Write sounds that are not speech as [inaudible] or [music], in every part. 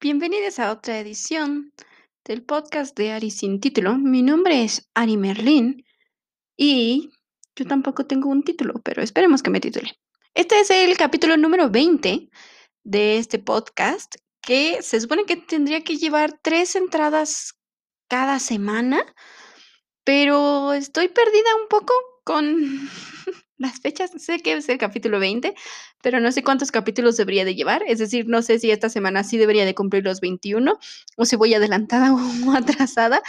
Bienvenidos a otra edición del podcast de Ari sin título. Mi nombre es Ari Merlin y yo tampoco tengo un título, pero esperemos que me titule. Este es el capítulo número 20 de este podcast que se supone que tendría que llevar tres entradas cada semana, pero estoy perdida un poco con las fechas. Sé que es el capítulo 20, pero no sé cuántos capítulos debería de llevar. Es decir, no sé si esta semana sí debería de cumplir los 21 o si voy adelantada [laughs] o atrasada.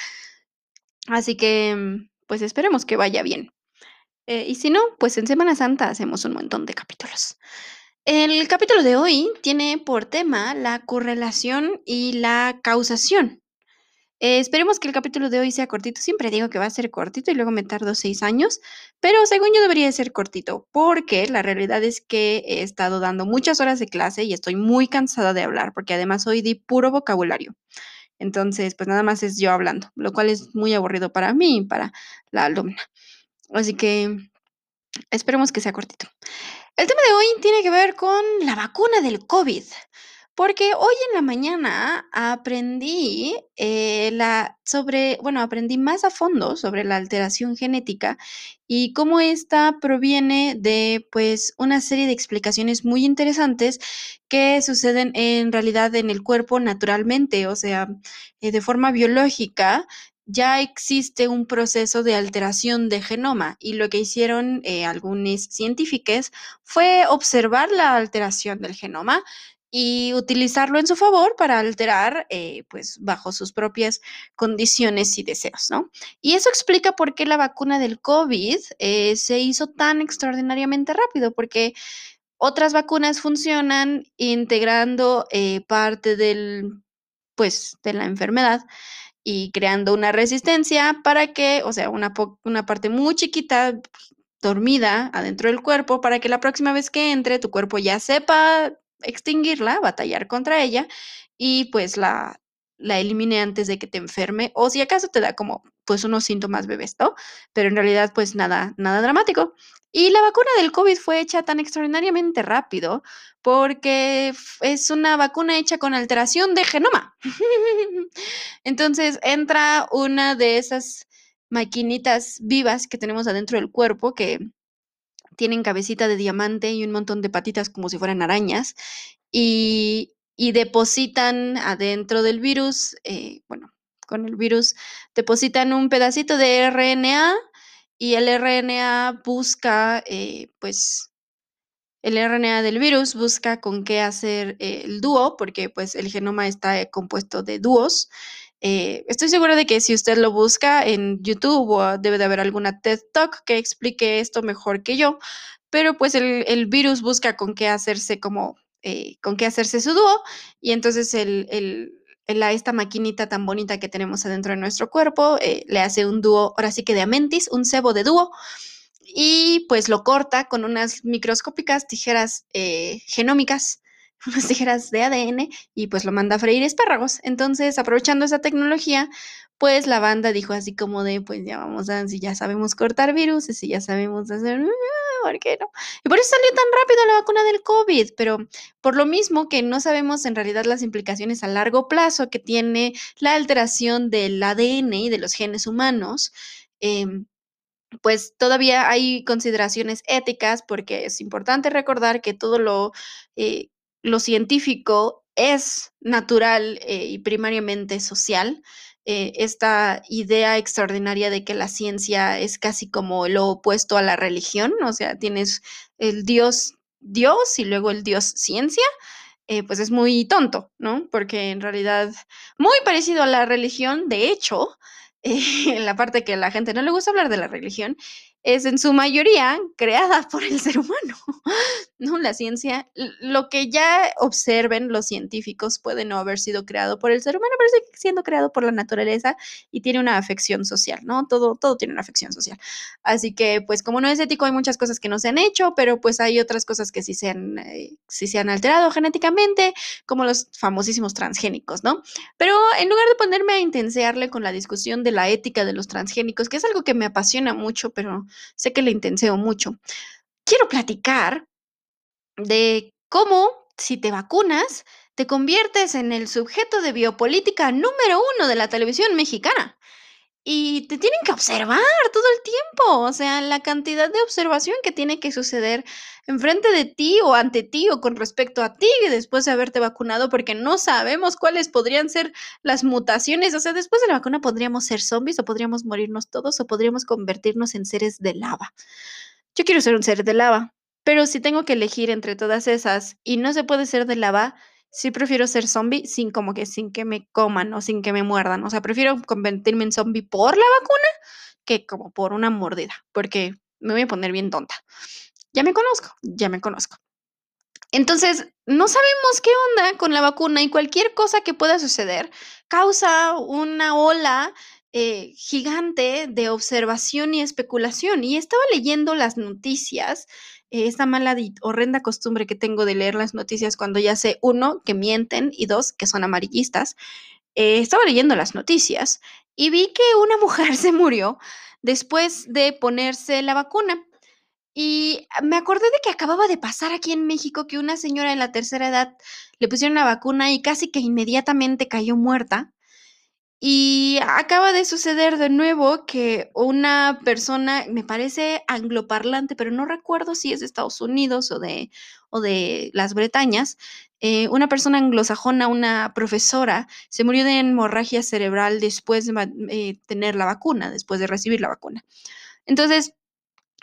Así que, pues esperemos que vaya bien. Eh, y si no, pues en Semana Santa hacemos un montón de capítulos. El capítulo de hoy tiene por tema la correlación y la causación. Eh, esperemos que el capítulo de hoy sea cortito. Siempre digo que va a ser cortito y luego me tardo seis años, pero según yo debería ser cortito, porque la realidad es que he estado dando muchas horas de clase y estoy muy cansada de hablar, porque además hoy di puro vocabulario. Entonces, pues nada más es yo hablando, lo cual es muy aburrido para mí y para la alumna. Así que esperemos que sea cortito. El tema de hoy tiene que ver con la vacuna del COVID. Porque hoy en la mañana aprendí eh, la, sobre, bueno, aprendí más a fondo sobre la alteración genética y cómo esta proviene de, pues, una serie de explicaciones muy interesantes que suceden en realidad en el cuerpo naturalmente, o sea, eh, de forma biológica ya existe un proceso de alteración de genoma y lo que hicieron eh, algunos científicos fue observar la alteración del genoma y utilizarlo en su favor para alterar, eh, pues, bajo sus propias condiciones y deseos, ¿no? Y eso explica por qué la vacuna del COVID eh, se hizo tan extraordinariamente rápido, porque otras vacunas funcionan integrando eh, parte del, pues, de la enfermedad y creando una resistencia para que, o sea, una, una parte muy chiquita dormida adentro del cuerpo para que la próxima vez que entre tu cuerpo ya sepa extinguirla, batallar contra ella y pues la, la elimine antes de que te enferme o si acaso te da como pues unos síntomas bebés, ¿no? Pero en realidad pues nada, nada dramático. Y la vacuna del COVID fue hecha tan extraordinariamente rápido porque es una vacuna hecha con alteración de genoma. [laughs] Entonces entra una de esas maquinitas vivas que tenemos adentro del cuerpo que tienen cabecita de diamante y un montón de patitas como si fueran arañas y, depositan adentro del virus, eh, bueno, con el virus depositan un pedacito de RNA y el RNA busca, eh, pues, el RNA del virus busca con qué hacer el dúo, porque pues el genoma está compuesto de dúos eh, estoy segura de que si usted lo busca en YouTube o debe de haber alguna TED Talk que explique esto mejor que yo, pero pues el, virus busca con qué hacerse como, eh, con qué hacerse su dúo y entonces el, el, esta maquinita tan bonita que tenemos adentro de nuestro cuerpo eh, le hace un dúo, ahora sí que de amentis, un cebo de dúo y pues lo corta con unas microscópicas tijeras genómicas [laughs] unas tijeras de ADN y pues lo manda a freír espárragos. Entonces, aprovechando esa tecnología, pues la banda dijo así como de, pues ya vamos a, si ya sabemos cortar virus, si ya sabemos hacer, ah, ¿por qué no? Y por eso salió tan rápido la vacuna del COVID, pero por lo mismo que no sabemos en realidad las implicaciones a largo plazo que tiene la alteración del ADN y de los genes humanos, em, pues todavía hay consideraciones éticas porque es importante recordar que todo lo eh, lo científico es natural eh, y primariamente social. Eh, esta idea extraordinaria de que la ciencia es casi como lo opuesto a la religión, o sea, tienes el Dios Dios y luego el Dios ciencia, eh, pues es muy tonto, ¿no? Porque en realidad, muy parecido a la religión, de hecho, [laughs] en la parte que a la gente no le gusta hablar de la religión, es en su mayoría creada por el ser humano, ¿no? La ciencia, lo que ya observen los científicos puede no haber sido creado por el ser humano, pero sigue siendo creado por la naturaleza y tiene una afección social, ¿no? Todo, todo tiene una afección social. Así que, pues, como no es ético, hay muchas cosas que no se han hecho, pero pues hay otras cosas que sí se han, eh, sí se han alterado genéticamente, como los famosísimos transgénicos, ¿no? Pero en lugar de ponerme a intensearle con la discusión de la ética de los transgénicos, que es algo que me apasiona mucho, pero sé que le intenseo mucho. Quiero platicar de cómo si te vacunas, te conviertes en el sujeto de biopolítica número uno de la televisión mexicana. Y te tienen que observar todo el tiempo, o sea, la cantidad de observación que tiene que suceder enfrente de ti o ante ti o con respecto a ti después de haberte vacunado, porque no sabemos cuáles podrían ser las mutaciones. O sea, después de la vacuna podríamos ser zombies o podríamos morirnos todos o podríamos convertirnos en seres de lava. Yo quiero ser un ser de lava, pero si tengo que elegir entre todas esas y no se puede ser de lava, sí prefiero ser zombie sin como que sin que me coman o sin que me muerdan. O sea, prefiero convertirme en zombie por la vacuna que como por una mordida, porque me voy a poner bien tonta. Ya me conozco, ya me conozco. Entonces, no sabemos qué onda con la vacuna y cualquier cosa que pueda suceder causa una ola eh, gigante de observación y especulación. Y estaba leyendo las noticias eh, esta mala y horrenda costumbre que tengo de leer las noticias cuando ya sé, uno, que mienten y dos, que son amarillistas. Eh, estaba leyendo las noticias y vi que una [laughs] mujer se murió después de ponerse la vacuna. Y me acordé de que acababa de pasar aquí en México que una señora en la tercera edad le pusieron la vacuna y casi que inmediatamente cayó muerta. Y acaba de suceder de nuevo que una persona, me parece angloparlante, pero no recuerdo si es de Estados Unidos o de, o de las Bretañas, eh, una persona anglosajona, una profesora, se murió de hemorragia cerebral después de eh, tener la vacuna, después de recibir la vacuna. Entonces,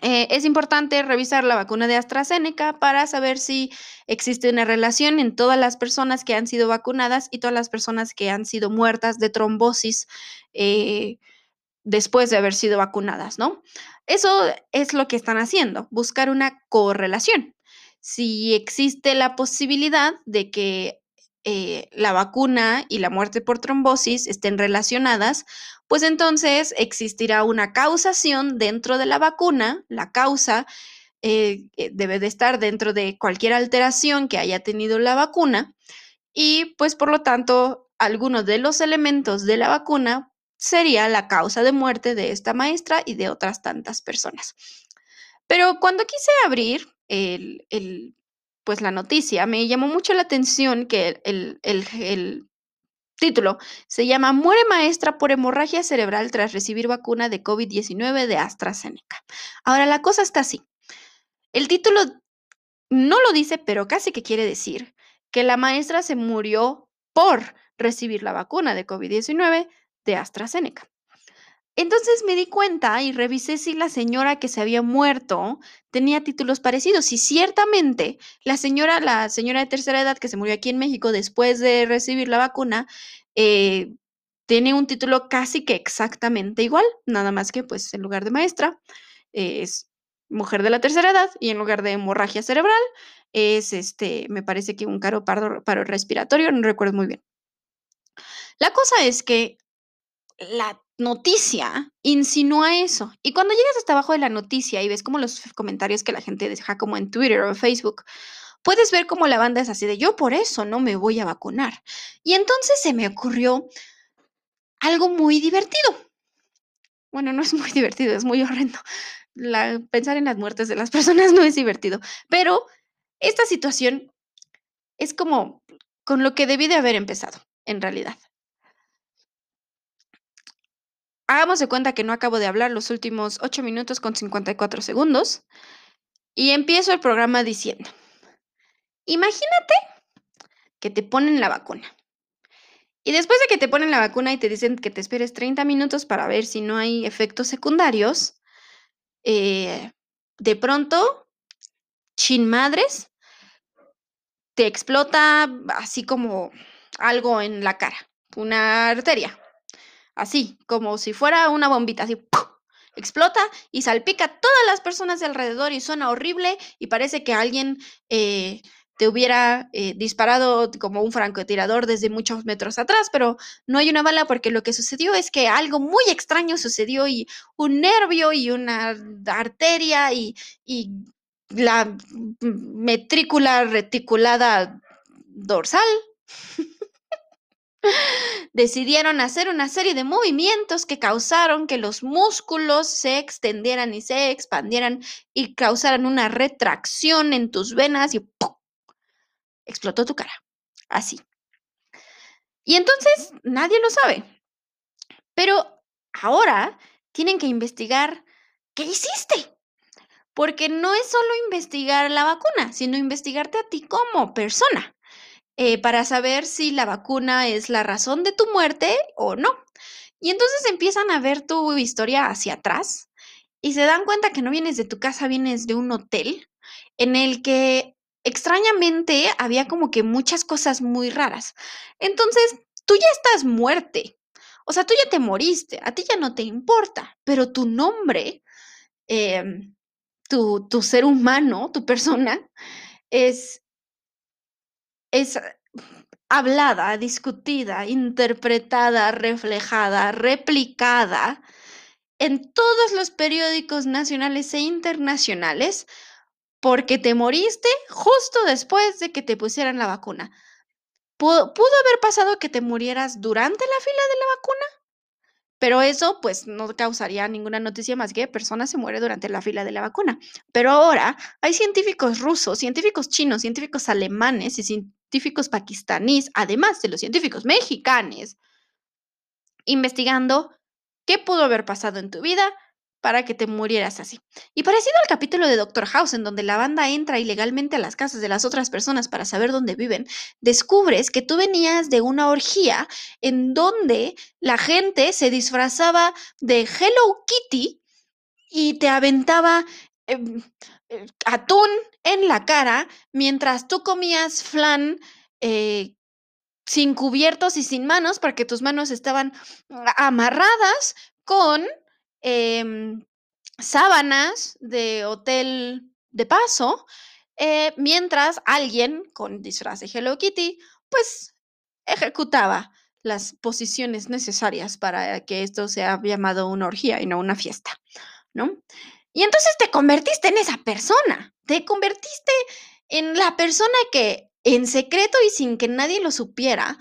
eh, es importante revisar la vacuna de AstraZeneca para saber si existe una relación en todas las personas que han sido vacunadas y todas las personas que han sido muertas de trombosis eh, después de haber sido vacunadas, ¿no? Eso es lo que están haciendo, buscar una correlación. Si existe la posibilidad de que eh, la vacuna y la muerte por trombosis estén relacionadas, pues entonces existirá una causación dentro de la vacuna. La causa eh, eh, debe de estar dentro de cualquier alteración que haya tenido la vacuna y pues por lo tanto alguno de los elementos de la vacuna sería la causa de muerte de esta maestra y de otras tantas personas. Pero cuando quise abrir el, pues la noticia, me llamó mucho la atención que el, el, título se llama Muere maestra por hemorragia cerebral tras recibir vacuna de COVID-19 de AstraZeneca. Ahora, la cosa está así. El título no lo dice, pero casi que quiere decir que la maestra se murió por recibir la vacuna de COVID-19 de AstraZeneca. Entonces me di cuenta y revisé si la señora que se había muerto tenía títulos parecidos. Y ciertamente la señora, la señora de tercera edad que se murió aquí en México después de recibir la vacuna, eh, tiene un título casi que exactamente igual, nada más que pues en lugar de maestra es mujer de la tercera edad y en lugar de hemorragia cerebral es este, me parece que un caro paro respiratorio, no recuerdo muy bien. La cosa es que la noticia insinúa eso. Y cuando llegas hasta abajo de la noticia y ves como los comentarios que la gente deja como en Twitter o Facebook, puedes ver como la banda es así de yo por eso no me voy a vacunar. Y entonces se me ocurrió algo muy divertido. Bueno, no es muy [laughs] divertido, es muy horrendo. pensar en las muertes de las [laughs] personas no es divertido, pero esta situación es como con lo que debí de haber empezado, en realidad. Hagamos de cuenta que no acabo de hablar los últimos 8 minutos con 54 segundos y empiezo el programa diciendo, imagínate que te ponen la vacuna. Y después de que te ponen la vacuna y te dicen que te esperes 30 minutos para ver si no hay efectos secundarios, eh, de pronto, chin madres, te explota así como algo en la cara, una arteria, así, como si fuera una bombita, así, explota y salpica a todas las personas de alrededor y suena horrible y parece que alguien eh, te hubiera eh, disparado como un francotirador desde muchos metros atrás, pero no hay una bala porque lo que sucedió es que algo muy extraño sucedió y un nervio y una arteria y, y la metrícula reticulada dorsal [laughs] decidieron hacer una serie de movimientos que causaron que los músculos se extendieran y se expandieran y causaran una retracción en tus venas y explotó tu cara. Así. Y entonces nadie lo sabe. Pero ahora tienen que investigar qué hiciste. Porque no es solo investigar la vacuna, sino investigarte a ti como persona. Eh, para saber si la vacuna es la razón de tu muerte o no. Y entonces empiezan a ver tu historia hacia atrás y se dan cuenta que no vienes de tu casa, vienes de un hotel en el que extrañamente había como que muchas cosas muy raras. Entonces, tú ya estás muerte. O sea, tú ya te moriste, a ti ya no te importa, pero tu nombre, em, tu, tu ser humano, tu persona, es, es hablada, discutida, interpretada, reflejada, replicada en todos los periódicos nacionales e internacionales porque te moriste justo después de que te pusieran la vacuna. ¿Pudo, haber pasado que te murieras durante la fila de la vacuna? Pero eso pues no causaría ninguna noticia más que personas se muere durante la fila de la vacuna. Pero ahora hay científicos rusos, científicos chinos, científicos alemanes y científicos pakistaníes, además de los científicos mexicanos, investigando qué pudo haber pasado en tu vida para que te murieras así. Y parecido al capítulo de Doctor House, en donde la banda entra ilegalmente a las casas de las otras personas para saber dónde viven, descubres que tú venías de una orgía en donde la gente se disfrazaba de Hello Kitty y te aventaba em, eh, atún en la cara mientras tú comías flan. Eh, sin cubiertos y sin manos, porque tus manos estaban amarradas con Em, sábanas de hotel de paso, eh, mientras alguien con disfraz de Hello Kitty, pues ejecutaba las posiciones necesarias para que esto sea llamado una orgía y no una fiesta, ¿no? Y entonces te convertiste en esa persona, te convertiste en la persona que en secreto y sin que nadie lo supiera,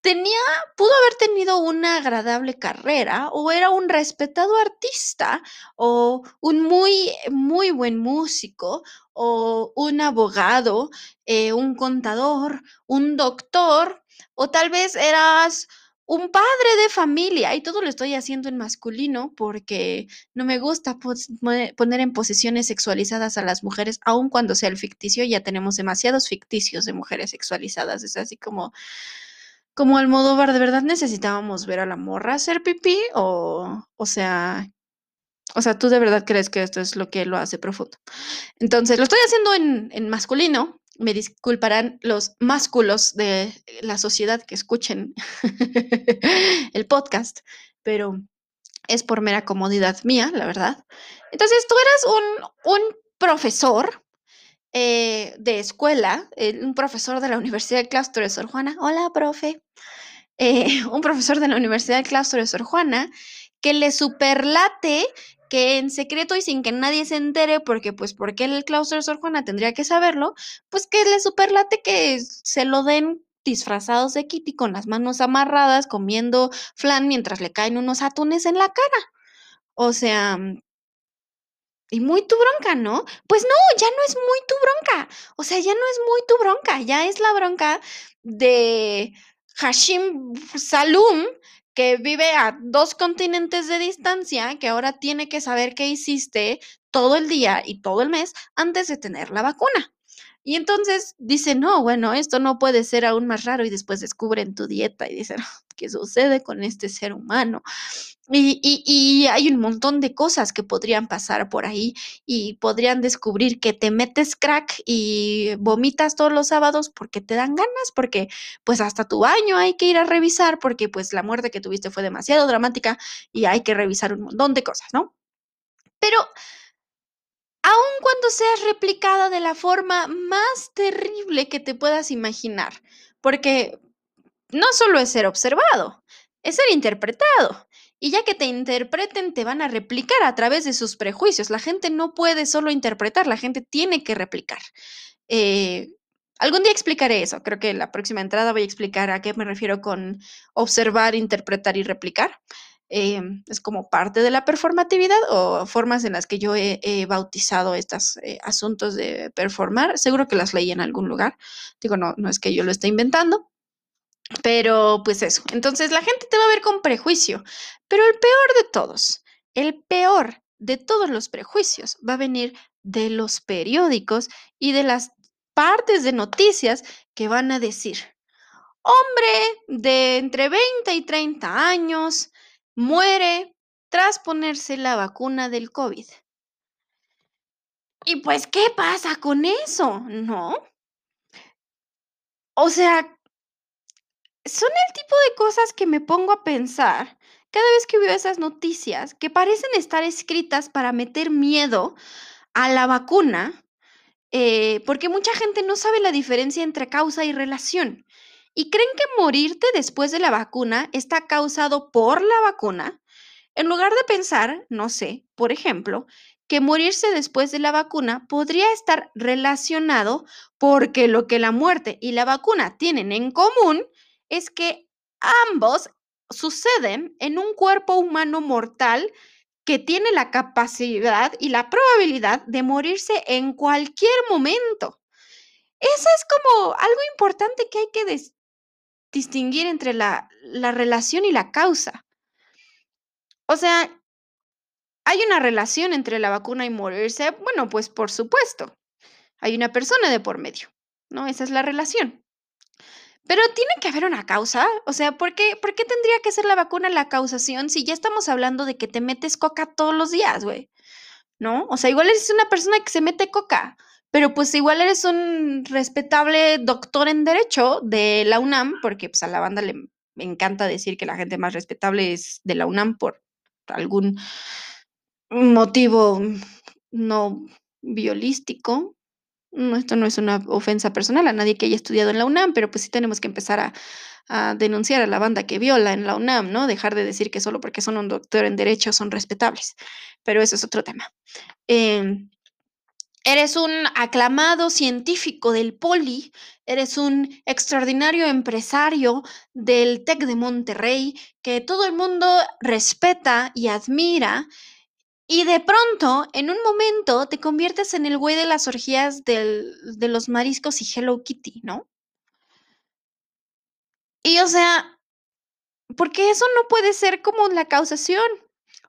tenía, pudo haber tenido una agradable carrera o era un respetado artista o un muy, muy buen músico o un abogado, eh, un contador, un doctor o tal vez eras un padre de familia y todo lo estoy haciendo en masculino porque no me gusta poner en posiciones sexualizadas a las mujeres, aun cuando sea el ficticio, ya tenemos demasiados ficticios de mujeres sexualizadas, es así como como Almodóvar, ¿de verdad necesitábamos ver a la morra hacer pipí? O, o sea, o sea, ¿tú de verdad crees que esto es lo que lo hace profundo? Entonces, lo estoy haciendo en, en masculino. Me disculparán los másculos de la sociedad que escuchen [laughs] el podcast, pero es por mera comodidad mía, la verdad. Entonces, tú eras un, un profesor eh, de escuela, un profesor de la Universidad del Claustro de Sor Juana, hola, profe, eh, [laughs] un profesor de la Universidad del Claustro de Sor Juana, que le superlate que en secreto y sin que nadie se entere, porque pues porque el claustro de Sor Juana tendría que saberlo, pues que le superlate que se lo den disfrazados de Kitty con las manos amarradas, comiendo flan mientras le caen unos atunes en la cara. O sea, y muy tu bronca, ¿no? Pues no, ya no es muy tu bronca. O sea, ya no es muy tu bronca, ya es la bronca de Hashim Salum, que vive a dos continentes de distancia, que ahora tiene que saber qué hiciste todo el día y todo el mes antes de tener la vacuna. Y entonces dice, no, bueno, esto no puede ser aún más raro y después descubren tu dieta y dicen, ¿qué sucede con este ser humano? Y, hay un montón de cosas que podrían pasar por ahí y podrían descubrir que te metes crack y vomitas todos los sábados porque te dan ganas, porque pues hasta tu baño hay que ir a revisar porque pues la muerte que tuviste fue demasiado dramática y hay que revisar un montón de cosas, ¿no? Pero aun cuando seas replicada de la forma más terrible que te puedas imaginar, porque no solo es ser observado, es ser interpretado. Y ya que te interpreten, te van a replicar a través de sus prejuicios. La gente no puede solo interpretar, la gente tiene que replicar. Eh, algún día explicaré eso. Creo que en la próxima entrada voy a explicar a qué me refiero con observar, interpretar y replicar. em, es como parte de la performatividad o formas en las que yo he, he bautizado estos eh, asuntos de performar. Seguro que las leí en algún lugar. Digo, no, no es que yo lo esté inventando. Pero pues eso, entonces la gente te va a ver con prejuicio, pero el peor de todos, el peor de todos los prejuicios va a venir de los periódicos y de las partes de noticias que van a decir, hombre de entre 20 y 30 años muere tras ponerse la vacuna del COVID. Y pues, ¿qué pasa con eso? ¿No? O sea, son el tipo de cosas que me pongo a pensar cada vez que veo esas noticias que parecen estar escritas para meter miedo a la vacuna, eh, porque mucha gente no sabe la diferencia entre causa y relación. Y creen que morirte después de la vacuna está causado por la vacuna, en lugar de pensar, no sé, por ejemplo, que morirse después de la vacuna podría estar relacionado porque lo que la muerte y la vacuna tienen en común es que ambos suceden en un cuerpo humano mortal que tiene la capacidad y la probabilidad de morirse en cualquier momento. Eso es como algo importante que hay que distinguir entre la, la relación y la causa. O sea, ¿hay una relación entre la vacuna y morirse? Bueno, pues por supuesto. Hay una persona de por medio, ¿no? Esa es la relación. Pero tiene que haber una causa. O sea, ¿por qué, ¿por qué tendría que ser la vacuna la causación si ya estamos hablando de que te metes coca todos los días, güey? ¿No? O sea, igual eres una persona que se mete coca, pero pues igual eres un respetable doctor en derecho de la UNAM, porque pues a la banda le encanta decir que la gente más respetable es de la UNAM por algún motivo no biolístico, no, esto no es una ofensa personal a nadie que haya estudiado en la UNAM, pero pues sí tenemos que empezar a, denunciar a la banda que viola en la UNAM, ¿no? Dejar de decir que solo porque son un doctor en derecho son respetables. Pero eso es otro tema. Em, eres un aclamado científico del Poli, eres un extraordinario empresario del TEC de Monterrey que todo el mundo respeta y admira y de pronto, en un momento, te conviertes en el güey de las orgías de los mariscos y Hello Kitty, ¿no? Y o sea, porque eso no puede ser como la causación.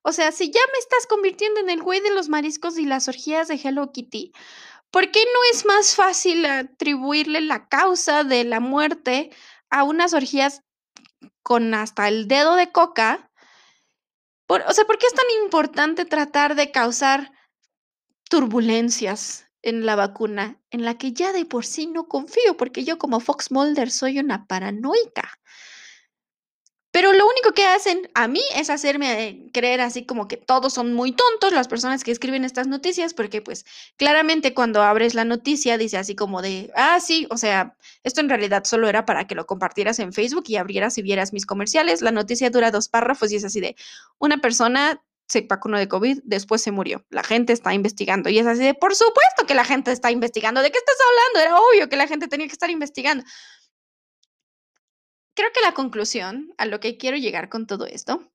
O sea, si ya me estás convirtiendo en el güey de los mariscos y las orgías de Hello Kitty, ¿por qué no es más fácil atribuirle la causa de la muerte a unas orgías con hasta el dedo de coca o sea, ¿por qué es tan importante tratar de causar turbulencias en la vacuna en la que ya de por sí no confío? Porque yo como Fox Mulder soy una paranoica. Pero lo único que hacen a mí es hacerme creer así como que todos son muy tontos las personas que escriben estas noticias, porque pues claramente cuando abres la noticia dice así como de, ah, sí, o sea, esto en realidad solo era para que lo compartieras en Facebook y abrieras y vieras mis comerciales. La noticia dura dos párrafos y es así de, una persona se vacunó de COVID, después se murió. La gente está investigando y es así de, por supuesto que la gente está investigando. ¿De qué estás hablando? Era obvio que la gente tenía que estar investigando creo que la conclusión a lo que quiero llegar con todo esto,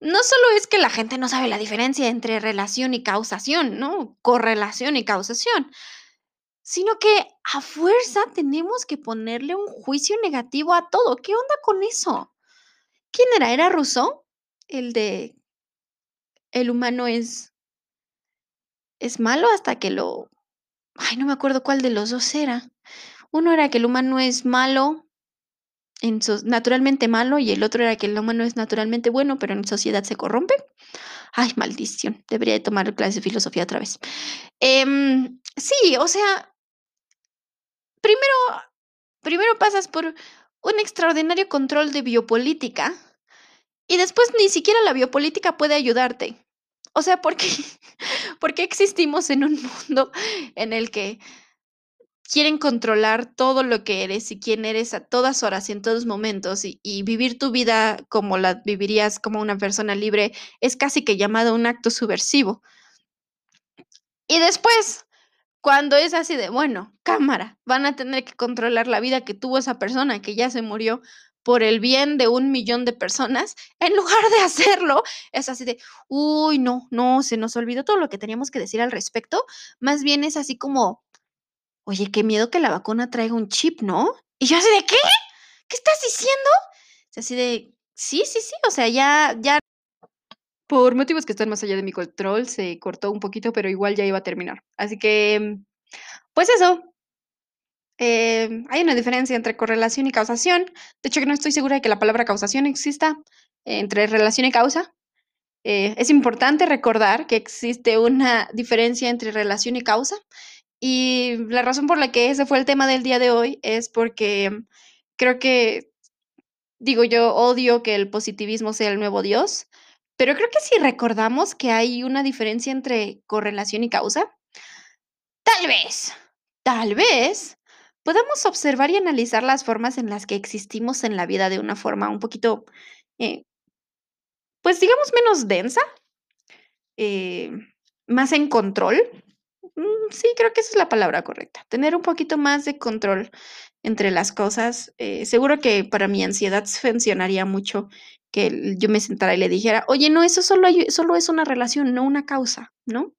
no solo es que la gente no sabe la diferencia entre relación y causación, ¿no? Correlación y causación, sino que a fuerza tenemos que ponerle un juicio negativo a todo. ¿Qué onda con eso? ¿Quién era? ¿Era Rousseau? El de el humano es es malo hasta que lo ay, no me acuerdo cuál de los dos era. Uno era que el humano es malo naturalmente malo y el otro era que el humano es naturalmente bueno, pero en sociedad se corrompe. Ay, maldición, debería de tomar clase de filosofía otra vez. Em, sí, o sea, primero, primero pasas por un extraordinario control de biopolítica y después ni siquiera la biopolítica puede ayudarte. O sea, ¿por qué, [laughs] ¿por qué existimos en un mundo en el que quieren controlar todo lo que eres y quién eres a todas horas y en todos momentos y, vivir tu vida como la vivirías como una persona libre es casi que llamado un acto subversivo. Y después, cuando es así de, bueno, cámara, van a tener que controlar la vida que tuvo esa persona que ya se murió, por el bien de un millón de personas, en lugar de [laughs] hacerlo, es así de, uy, no, no, se nos olvidó todo lo que teníamos que decir al respecto. Más bien es así como, oye, qué miedo que la vacuna traiga un chip, ¿no? Y yo así de, ¿qué? ¿Qué estás diciendo? así de, sí, sí, sí, o sea, ya, ya. Por motivos que están más allá de mi control, se cortó un poquito, pero igual ya iba a terminar. Así que, pues eso, eh, hay una diferencia entre correlación y causación. De hecho, que no estoy segura de que la palabra causación exista entre relación y causa. Eh, es importante recordar que existe una diferencia entre relación y causa. Y la razón por la que ese fue el tema del día de hoy es porque creo que, digo, yo odio que el positivismo sea el nuevo Dios, pero creo que si recordamos que hay una diferencia entre correlación y causa, tal vez, tal vez podemos observar y analizar las formas en las que existimos en la vida de una forma un poquito, eh, pues digamos, menos densa, eh, más en control. Mm, sí, creo que esa es la palabra correcta. Tener un poquito más de control entre las cosas. Eh, seguro que para mi ansiedad funcionaría mucho que yo me sentara y le dijera, oye, no, eso solo, solo es una relación, no una causa, ¿no?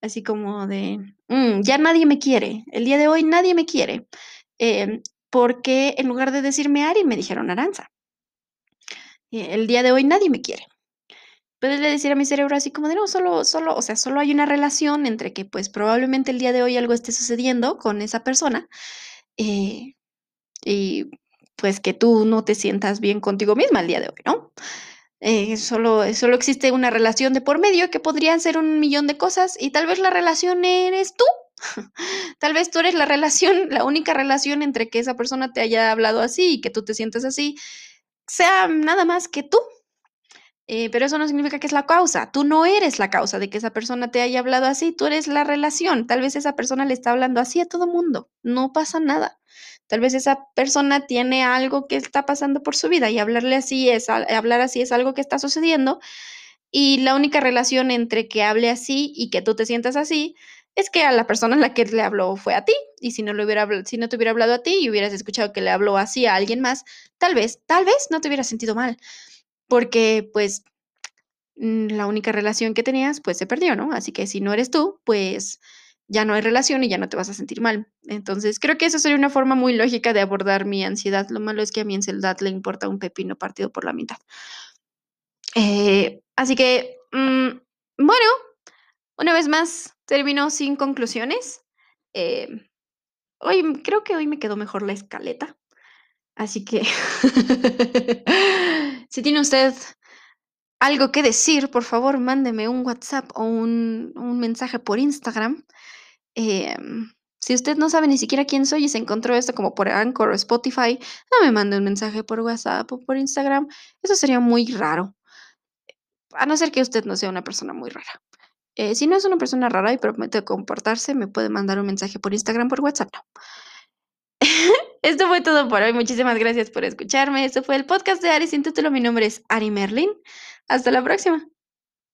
Así como de, mm, ya nadie me quiere, el día de hoy nadie me quiere, em, porque en lugar de decirme Ari, me dijeron Aranza. Eh, el día de hoy nadie me quiere. Puedes decir a mi cerebro así como de, no, solo, solo, o sea, solo hay una relación entre que pues probablemente el día de hoy algo esté sucediendo con esa persona eh, y pues que tú no te sientas bien contigo misma el día de hoy, ¿no? Eh, solo, solo existe una relación de por medio que podrían ser un millón de cosas y tal vez la relación eres tú. [laughs] tal vez tú eres la relación, la única relación entre que esa persona te haya hablado así y que tú te sientes así, sea nada más que tú. Eh, pero eso no significa que es la causa. Tú no eres la causa de que esa persona te haya hablado así, tú eres la relación. Tal vez esa persona le está hablando así a todo mundo. No pasa nada. Tal vez esa persona tiene algo que está pasando por su vida y hablarle así es, hablar así es algo que está sucediendo. Y la única relación entre que hable así y que tú te sientas así es que a la persona a la que le habló fue a ti. Y si no, le hubiera, si no te hubiera hablado a ti y hubieras escuchado que le habló así a alguien más, tal vez, tal vez no te hubieras sentido mal. Porque pues mm, la única relación que tenías pues se perdió, ¿no? Así que si no eres tú, pues ya no hay relación y ya no te vas a sentir mal. Entonces, creo que esa sería una forma muy lógica de abordar mi ansiedad. Lo malo es que a mi ansiedad le importa un pepino partido por la mitad. Eh, así que, mm, bueno, una vez más, termino sin conclusiones. Eh, hoy, creo que hoy me quedó mejor la escaleta. Así que, [laughs] si tiene usted algo que decir, por favor, mándeme un WhatsApp o un, mensaje por Instagram. Em, si usted no sabe ni siquiera quién soy y se encontró esto como por Anchor o Spotify, no me mande un mensaje por WhatsApp o por Instagram. Eso sería muy raro. A no ser que usted no sea una persona muy rara. Eh, si no es una persona rara y promete comportarse, me puede mandar un mensaje por Instagram, por WhatsApp, no. [laughs] Esto fue todo por hoy. Muchísimas gracias por escucharme. Esto fue el podcast de Ari sin título. Mi nombre es Ari Merlin. Hasta la próxima.